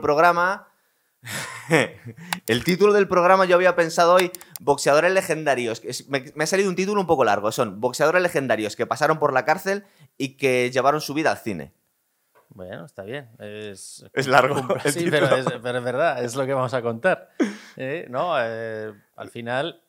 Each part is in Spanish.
programa. el título del programa yo había pensado hoy boxeadores legendarios. Me, me, ha salido un título un poco largo. Son boxeadores legendarios que pasaron por la cárcel y que llevaron su vida al cine. Bueno, está bien. Es, es largo. Sí, pero es, pero es, verdad, es lo que vamos a contar. ¿Eh? ¿No? Eh, al final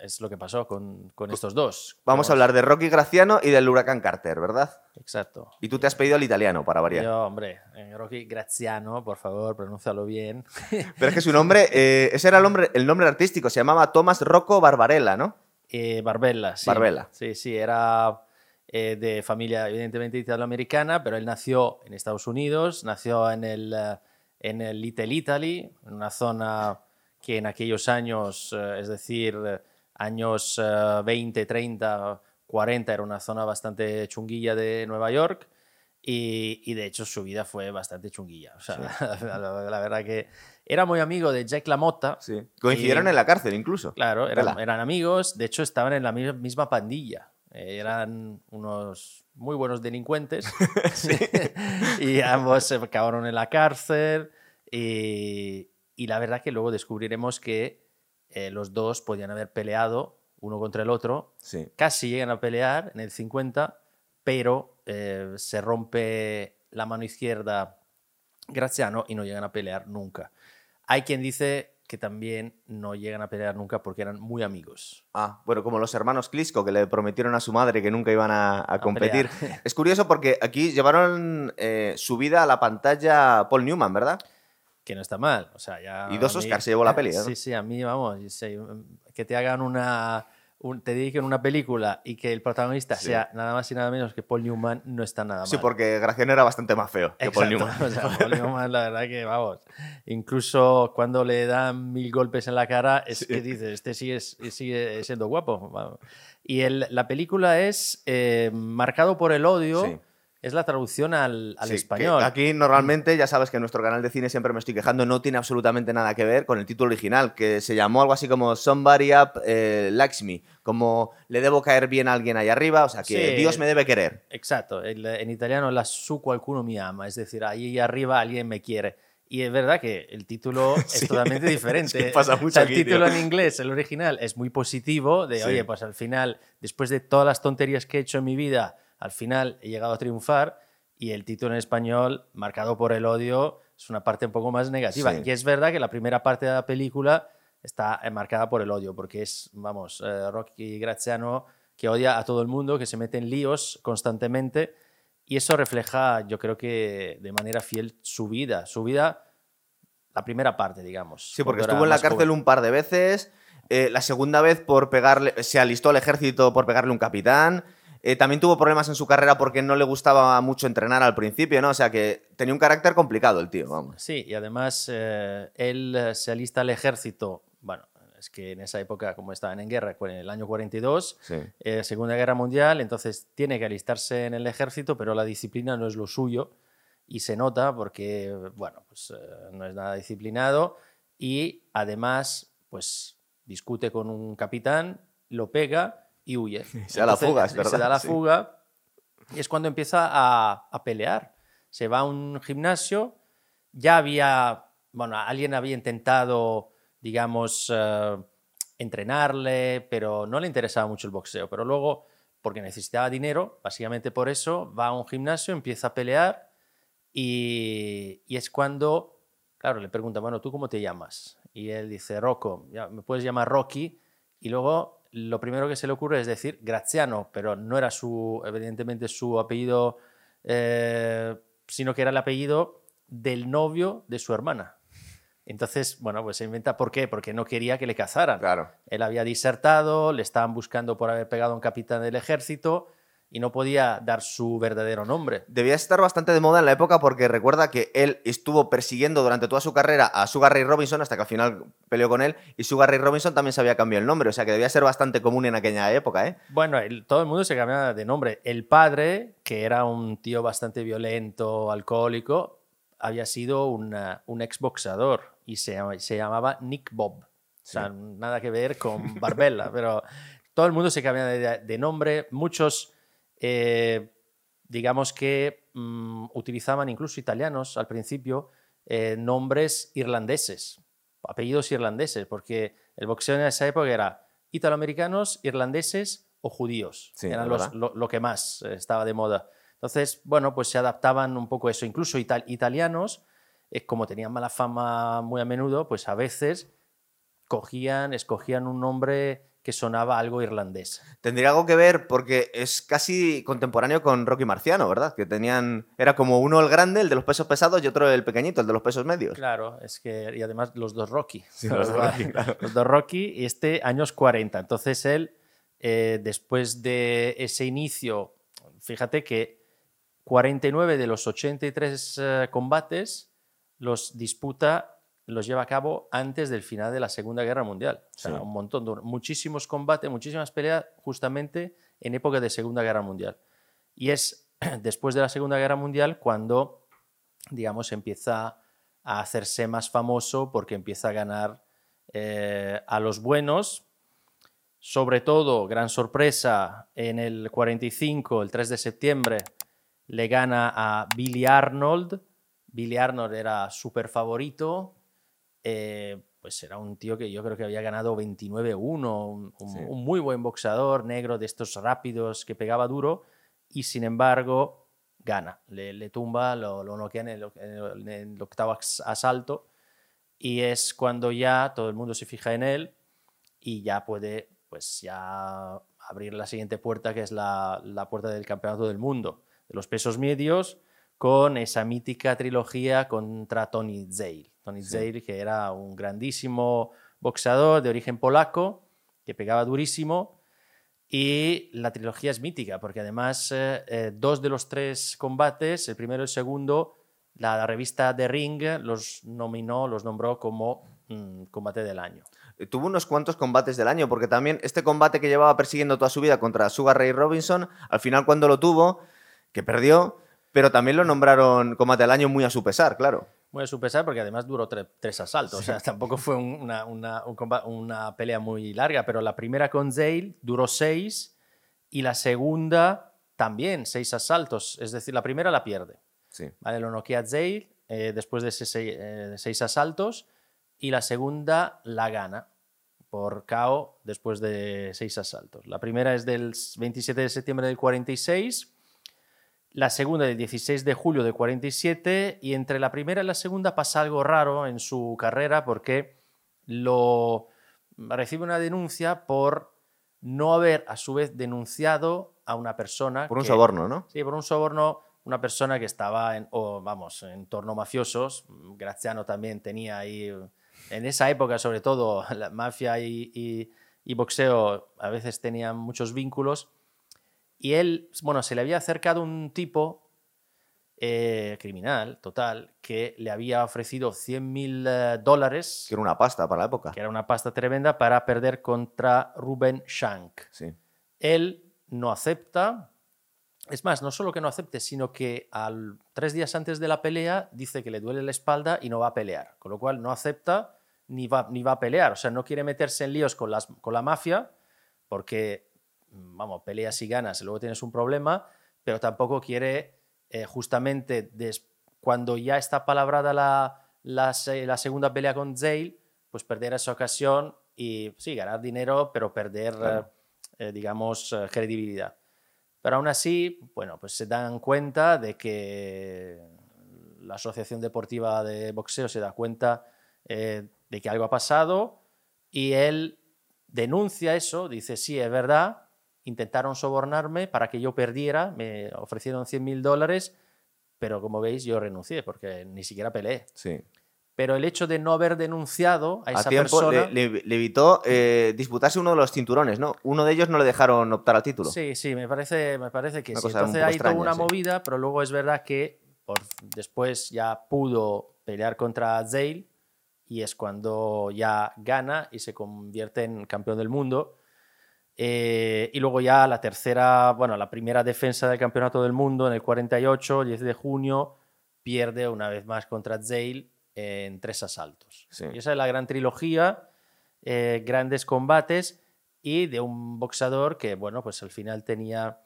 es lo que pasó con, con estos dos. Vamos a hablar de Rocky Graciano y del huracán Carter, ¿verdad? Exacto. Y tú te has pedido el italiano para variar. Yo, hombre, eh, Rocky Graziano, por favor, pronúncialo bien. Pero es que su nombre, eh, ese era el nombre, el nombre artístico, se llamaba Thomas Rocco Barbarella, ¿no? Eh, Barbella, sí. Barbella. Sí, sí, era eh, de familia evidentemente italoamericana, pero él nació en Estados Unidos, nació en el, en el Little Italy, en una zona que en aquellos años, eh, es decir, años 20, 30, 40, era una zona bastante chunguilla de Nueva York. Y, y, de hecho su vida fue bastante chunguilla. O sea, sí. la, la, la, verdad que era muy amigo de Jack LaMotta. Sí. Coincidieron y, en la cárcel incluso. Claro, eran, eran, amigos. De hecho, estaban en la misma pandilla. Eh, eran unos muy buenos delincuentes y ambos acabaron en la cárcel y, y, la verdad que luego descubriremos que eh, los dos podían haber peleado uno contra el otro, sí. casi llegan a pelear en el 50, pero eh, se rompe la mano izquierda Graziano y no llegan a pelear nunca. Hay quien dice que también no llegan a pelear nunca porque eran muy amigos. Ah, bueno, como los hermanos Klitschko que le prometieron a su madre que nunca iban a, a competir. Es curioso porque aquí llevaron eh, su vida a la pantalla Paul Newman, ¿verdad? Que no está mal. O sea, ya y dos Oscars se llevó la peli. ¿no? Sí, sí, a mí, vamos, que te hagan una un, te dediquen una película y que el protagonista sí. sea nada más y nada menos que Paul Newman, no está nada mal. Sí, porque Graciano era bastante más feo que Exacto. Paul Newman. O sea, Paul Newman, la verdad que, vamos, incluso cuando le dan mil golpes en la cara, es sí. que dices, este sigue, sigue siendo guapo. Vamos. Y el, la película es eh, Marcado por el odio. Sí. Es la traducción al, al sí, español. Aquí normalmente, ya sabes que en nuestro canal de cine siempre me estoy quejando, no tiene absolutamente nada que ver con el título original, que se llamó algo así como Somebody Up eh, Likes Me, como le debo caer bien a alguien ahí arriba, o sea, que sí, Dios me debe querer. Exacto, en italiano la su qualcuno mi ama, es decir, ahí arriba alguien me quiere. Y es verdad que el título sí, es totalmente diferente. Sí, pasa mucho o sea, aquí, el título tío. en inglés, el original, es muy positivo, de oye, pues al final, después de todas las tonterías que he hecho en mi vida, al final he llegado a triunfar y el título en español, marcado por el odio, es una parte un poco más negativa. Sí. Y es verdad que la primera parte de la película está marcada por el odio, porque es, vamos, eh, Rocky Graziano que odia a todo el mundo, que se mete en líos constantemente, y eso refleja, yo creo que de manera fiel, su vida, su vida, la primera parte, digamos. Sí, porque estuvo en la cárcel joven. un par de veces. eh, la segunda vez por pegarle, se alistó al ejército por pegarle un capitán. Eh, también tuvo problemas en su carrera porque no le gustaba mucho entrenar al principio, ¿no? O sea que tenía un carácter complicado el tío, vamos. Sí, y además eh, él eh, se alista al ejército, bueno, es que en esa época, como estaban en guerra, en el año 42, Sí. eh, Segunda Guerra Mundial, entonces tiene que alistarse en el ejército, pero la disciplina no es lo suyo y se nota porque, bueno, pues no es nada disciplinado y además, pues discute con un capitán, lo pega y huye. Se da la fuga, es verdad, Se da la sí. fuga y es cuando empieza a, a pelear. Se va a un gimnasio, ya había, bueno, alguien había intentado, digamos, eh, entrenarle, pero no le interesaba mucho el boxeo. Pero luego, porque necesitaba dinero, básicamente por eso, va a un gimnasio, empieza a pelear y, y es cuando, claro, le pregunta, bueno, ¿tú cómo te llamas? Y él dice, Rocco, ya, me puedes llamar Rocky. Y luego lo primero que se le ocurre es decir Graziano, pero no era su, evidentemente, su apellido, eh, sino que era el apellido del novio de su hermana. Entonces, bueno, pues se inventa por qué, porque no quería que le cazaran. Claro. Él había disertado, le estaban buscando por haber pegado a un capitán del ejército y no podía dar su verdadero nombre. Debía estar bastante de moda en la época porque recuerda que él estuvo persiguiendo durante toda su carrera a Sugar Ray Robinson hasta que al final peleó con él y Sugar Ray Robinson también se había cambiado el nombre, o sea que debía ser bastante común en aquella época, ¿eh? Bueno, el- todo el mundo se cambiaba de nombre. El padre, que era un tío bastante violento, alcohólico, había sido una- un exboxador y se, se llamaba Nick Bob. O sea, nada que ver con Barbella, pero todo el mundo se cambiaba de, de nombre. Muchos, eh, digamos que mm, utilizaban incluso italianos al principio. eh, nombres irlandeses, apellidos irlandeses, porque el boxeo en esa época era italoamericanos, irlandeses o judíos. Sí, Eran los- lo, lo que más eh, estaba de moda. Entonces, bueno, pues se adaptaban un poco a eso. Incluso ital- italianos, eh, como tenían mala fama muy a menudo, pues a veces cogían, escogían un nombre que sonaba algo irlandés. Tendría algo que ver porque es casi contemporáneo con Rocky Marciano, ¿verdad? Que tenían. Era como uno el grande, el de los pesos pesados, y otro el pequeñito, el de los pesos medios. Claro, es que, y además los dos Rocky. Sí, los dos Rocky, claro. Los dos Rocky y este años 40. Entonces él, eh, después de ese inicio, fíjate que 49 de los 83 eh, combates los disputa, los lleva a cabo antes del final de la Segunda Guerra Mundial. O sea, Sí. un montón, de- muchísimos combates, muchísimas peleas justamente en época de Segunda Guerra Mundial. Y es después de la Segunda Guerra Mundial cuando, digamos, empieza a hacerse más famoso porque empieza a ganar eh, a los buenos. Sobre todo, gran sorpresa, en el 45, el 3 de septiembre, le gana a Billy Arnold. Billy Arnold era súper favorito. Eh, pues era un tío que yo creo que había ganado 29-1, un, un- Sí. un muy buen boxeador, negro, de estos rápidos que pegaba duro, y sin embargo gana, le, le tumba, lo, lo noquea en el, en el- en el octavo as- asalto, y es cuando ya todo el mundo se fija en él y ya puede pues ya abrir la siguiente puerta que es la, la puerta del campeonato del mundo de los pesos medios con esa mítica trilogía contra Tony Zale. Tony Sí. Zale que era un grandísimo boxeador de origen polaco que pegaba durísimo y la trilogía es mítica porque además eh, eh, dos de los tres combates, el primero y el segundo, la revista The Ring los nominó, los nombró como mm, combate del año. Eh, Tuvo unos cuantos combates del año, porque también este combate que llevaba persiguiendo toda su vida contra Sugar Ray Robinson, al final cuando lo tuvo, que perdió, pero también lo nombraron combate del año muy a su pesar, claro. Muy a su pesar, porque además duró tre- tres asaltos. O sea, tampoco fue un- una, una- un una pelea muy larga, pero la primera con Zale duró seis y la segunda también seis asaltos. Es decir, la primera la pierde. Sí. ¿vale? Lo noquea Zale eh, después de ese eh, seis asaltos y la segunda la gana por KO después de seis asaltos. La primera es del 27 de septiembre del 46 la segunda del 16 de julio del 47 y entre la primera y la segunda pasa algo raro en su carrera porque lo recibe una denuncia por no haber a su vez denunciado a una persona Por un que- soborno, ¿no? Sí, por un soborno, una persona que estaba en, o, vamos, en torno mafiosos. Graziano también tenía ahí, en esa época sobre todo, la mafia y, y- y boxeo a veces tenían muchos vínculos. Y él, bueno, se le había acercado un tipo eh, criminal, total, que le había ofrecido 100.000 eh, dólares, Que era una pasta para la época. que era una pasta tremenda, para perder contra Ruben Shank. Sí. Él no acepta. Es más, no solo que no acepte, sino que al, tres días antes de la pelea dice que le duele la espalda y no va a pelear. Con lo cual no acepta ni va, ni va a pelear. O sea, no quiere meterse en líos con, las, con la mafia porque, vamos, peleas y ganas y luego tienes un problema, pero tampoco quiere eh, justamente des- cuando ya está palabrada la, la, se- la segunda pelea con Zale, pues perder esa ocasión y sí, ganar dinero, pero perder, Claro. eh, eh, digamos, credibilidad. Pero aún así, bueno, pues se dan cuenta de que la Asociación Deportiva de Boxeo se da cuenta eh, de que algo ha pasado y él denuncia eso, dice, sí, es verdad, intentaron sobornarme para que yo perdiera, me ofrecieron 100 mil dólares, pero como veis yo renuncié porque ni siquiera peleé. Sí. Pero el hecho de no haber denunciado a A esa tiempo persona... le, le- le evitó eh, disputarse uno de los cinturones, ¿no? Uno de ellos no le dejaron optar al título. Sí, sí, me parece, me parece que Una sí. Entonces hay toda extraña, una sí. movida, pero luego es verdad que por- después ya pudo pelear contra Zale y es cuando ya gana y se convierte en campeón del mundo. Eh, y luego ya la tercera, bueno, la primera defensa del campeonato del mundo en el 48, 10 de junio, pierde una vez más contra Zale en tres asaltos. Sí. Y esa es la gran trilogía, eh, grandes combates y de un boxeador que, bueno, pues al final tenía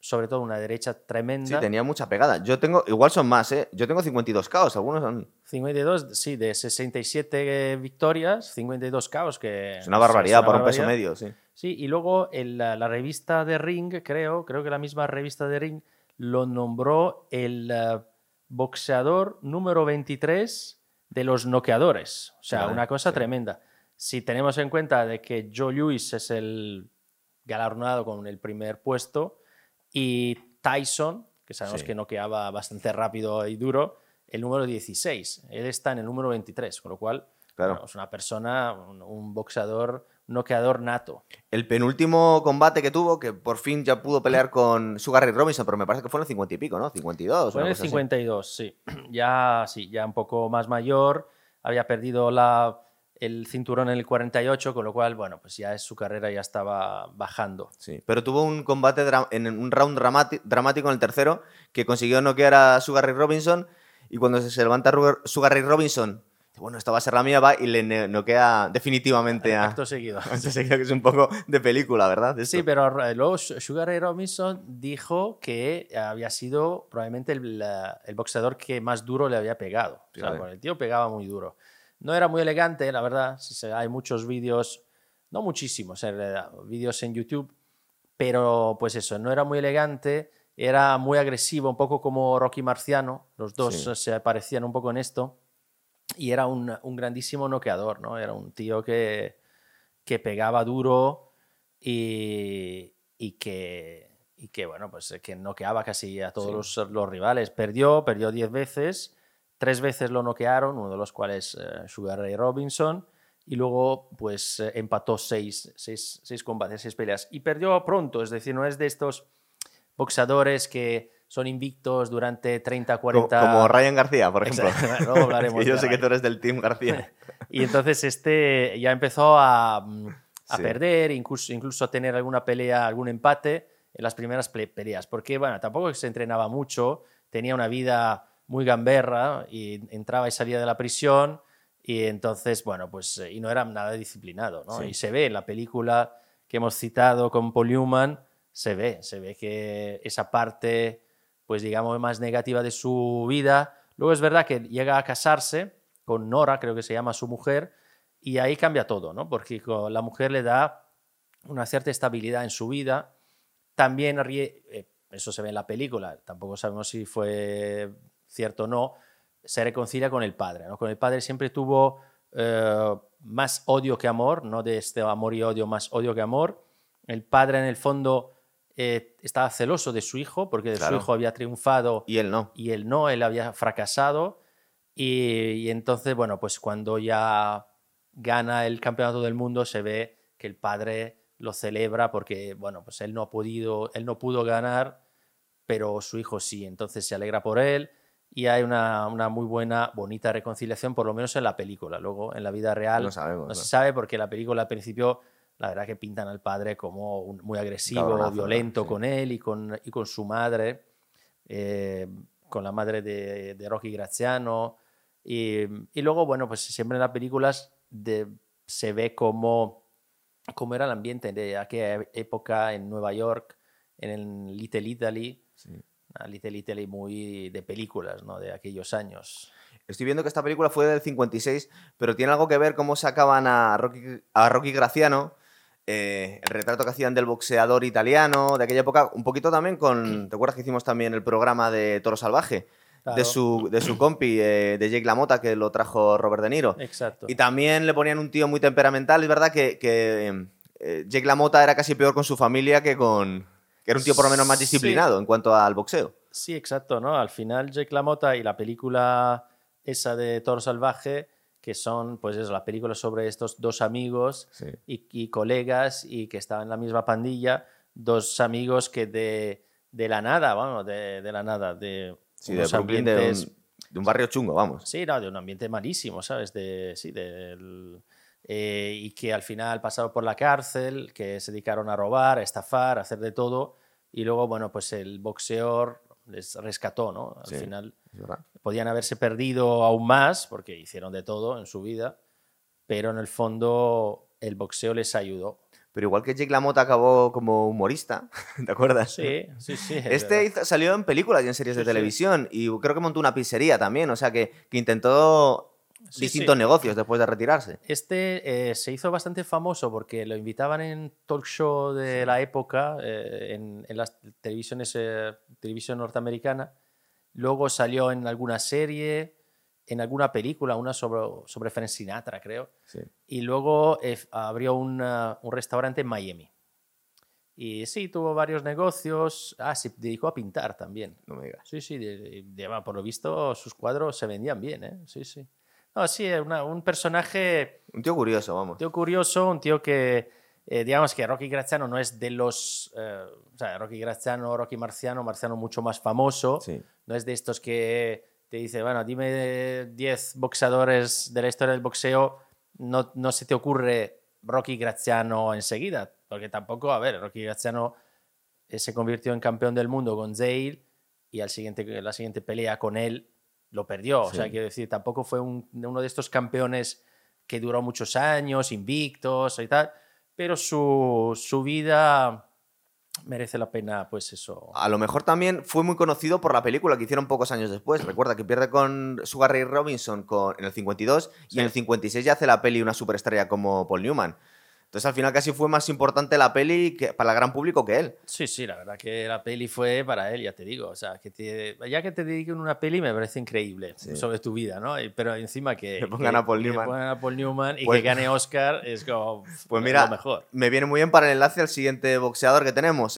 sobre todo una derecha Sí, tremenda. tenía mucha pegada. Yo tengo, igual son más, ¿eh? Yo tengo 52 caos, algunos son... 52, sí, de 67 victorias, 52 caos, que Es una es barbaridad una para un peso barbaridad. medio, sí. Sí, y luego el- la, la revista de Ring, creo, creo que la misma revista de Ring lo nombró el eh, boxeador número 23 de los noqueadores. O sea, una cosa sí. tremenda. Si tenemos en cuenta de que Joe Lewis es el galardonado con el primer puesto y Tyson, que sabemos Sí. que noqueaba bastante rápido y duro, el número 16. Él está en el número 23, con lo cual Claro. bueno, es una persona, un, un boxeador, noqueador nato. El penúltimo combate que tuvo, que por fin ya pudo pelear con Sugar Ray Robinson, pero me parece que fue en el 50 y pico, ¿no? 52. Fue en el cosa así. 52, sí. Ya, sí, ya un poco más mayor. Había perdido la, el cinturón en el 48, con lo cual, bueno, pues ya es, su carrera ya estaba bajando. Sí, pero tuvo un combate en un round dramático en el tercero que consiguió noquear a Sugar Ray Robinson y cuando se levanta Sugar Ray Robinson, bueno, esta va a ser la mía, va y le ne- noquea definitivamente a... Acto seguido. Entonces creo que es un poco de película, ¿verdad? Sí, pero eh, luego Su- Sugar Ray Robinson dijo que había sido probablemente el, la- el boxeador que más duro le había pegado. O sea, el tío pegaba muy duro. No era muy elegante, la verdad. Hay muchos vídeos, no muchísimos, en realidad, vídeos en YouTube, pero pues eso, no era muy elegante, era muy agresivo, un poco como Rocky Marciano. Los dos Sí. eh, se parecían un poco en esto. Y era un, un grandísimo noqueador, ¿no? Era un tío que, que pegaba duro y, y que, y que, bueno, pues eh, que noqueaba casi a todos los, los rivales. Perdió, perdió 10 veces, tres veces lo noquearon, uno de los cuales eh, Sugar Ray Robinson, y luego pues eh, empató seis, seis, seis combates, seis peleas. Y perdió pronto, es decir, no es de estos boxeadores que son invictos durante 30, Co- 40... Como Ryan García, por ejemplo. Luego hablaremos yo sé que tú eres del Team García. Y entonces este ya empezó a, mm, a Sí. perder, incluso, incluso a tener alguna pelea, algún empate en las primeras peleas. Porque, bueno, tampoco se entrenaba mucho, tenía una vida muy gamberra y entraba y salía de la prisión y entonces, bueno, pues, eh, y no era nada disciplinado, ¿no? Sí. Y se ve en la película que hemos citado con Paul Newman, se ve, se ve que esa parte, pues digamos, más negativa de su vida. Luego es verdad que llega a casarse con Nora, creo que se llama su mujer, y ahí cambia todo, ¿no? Porque la mujer le da una cierta estabilidad en su vida. También, eh, eso se ve en la película, tampoco sabemos si fue cierto o no, se reconcilia con el padre, ¿no? Con el padre siempre tuvo eh, más odio que amor, no de este amor y odio, más odio que amor. El padre en el fondo eh, estaba celoso de su hijo porque de Claro. su hijo había triunfado Y él no. y él no, él había fracasado. Y, y entonces, bueno, pues cuando ya gana el campeonato del mundo, se ve que el padre lo celebra porque, bueno, pues él no ha podido, él no pudo ganar, pero su hijo sí. Entonces se alegra por él y hay una, una muy buena, bonita reconciliación, por lo menos en la película. Luego, en la vida real, No sabemos, no se sabe porque la película al principio, la verdad que pintan al padre como un- muy agresivo, violento Sí. con él y con, y con su madre eh, con la madre de, de Rocky Graziano. Y, y luego, bueno, pues siempre en las películas de- se ve cómo, cómo era el ambiente de aquella época en Nueva York, en el Little Italy. Una Little Italy muy de películas, ¿no? De aquellos años. Estoy viendo que esta película fue del 56, pero tiene algo que ver cómo sacaban a Rocky, a Rocky Graciano, eh, el retrato que hacían del boxeador italiano de aquella época, un poquito también con, ¿te acuerdas que hicimos también el programa de Toro Salvaje? Claro. De, su, de su compi, eh, de Jake LaMotta, que lo trajo Robert De Niro. Exacto. Y también le ponían un tío muy temperamental. Es verdad que, que, eh, Jake LaMotta era casi peor con su familia que con... que era un tío por lo menos más Sí. disciplinado en cuanto al boxeo. Sí, exacto, ¿no? Al final Jake LaMotta y la película esa de Toro Salvaje, que son, pues eso, la película sobre estos dos amigos Sí. y, y colegas y que estaban en la misma pandilla, dos amigos que de, de la nada, vamos, de, de la nada, de Sí, de de un, de un barrio chungo, vamos. Sí, no, de un ambiente malísimo, ¿sabes? De, sí, del, eh, y que al final pasaron por la cárcel, que se dedicaron a robar, a estafar, a hacer de todo, y luego, bueno, pues el boxeador les rescató, ¿no? Al Sí. final. Podían haberse perdido aún más, porque hicieron de todo en su vida, pero en el fondo el boxeo les ayudó. Pero igual que Jake LaMotta acabó como humorista, ¿te acuerdas? Sí, sí, sí. es Este hizo- salió en películas y en series Sí, de sí. televisión y creo que montó una pizzería también, o sea que, que intentó Sí, distintos sí. negocios después de retirarse. Este eh, se hizo bastante famoso porque lo invitaban en talk show de la época, eh, en, en las televisiones, eh, televisión norteamericana. Luego salió en alguna serie, en alguna película, una sobre, sobre Frank Sinatra, creo. Y luego eh, abrió una- un restaurante en Miami. Y sí, tuvo varios negocios. Ah, se dedicó a pintar también. No me digas. Sí, sí, de- de- de- por lo visto sus cuadros se vendían bien, ¿eh? Sí, sí. No, sí, es una- un personaje Un tío curioso, vamos. un tío curioso, un tío que, eh, digamos que Rocky Graziano no es de los, eh, o sea, Rocky Graziano, Rocky Marciano, Marciano mucho más famoso, Sí. no es de estos que te dice, bueno, dime 10 boxeadores de la historia del boxeo, no, no se te ocurre Rocky Graziano enseguida, porque tampoco, a ver, Rocky Graziano eh, se convirtió en campeón del mundo con Zale y al siguiente, la siguiente pelea con él lo perdió. O sea, Sí. quiero decir, tampoco fue un- uno de estos campeones que duró muchos años, invictos y tal, pero su, su vida merece la pena, pues eso. A lo mejor también fue muy conocido por la película que hicieron pocos años después. Recuerda que pierde con Sugar Ray Robinson con, en el 52 y Sí. en el 56 ya hace la peli una superestrella como Paul Newman. Entonces al final casi fue más importante la peli que, para el gran público que él. Sí, sí, la verdad que la peli fue para él, ya te digo. O sea, que te- ya que te dediquen una peli me parece increíble Sí. sobre tu vida, ¿no? Pero encima que. Le pongan que- a Paul que pongan a Paul Newman y Pues- que gane Oscar es como. Pues lo mira, mejor. me viene muy bien para el enlace al siguiente boxeador que tenemos.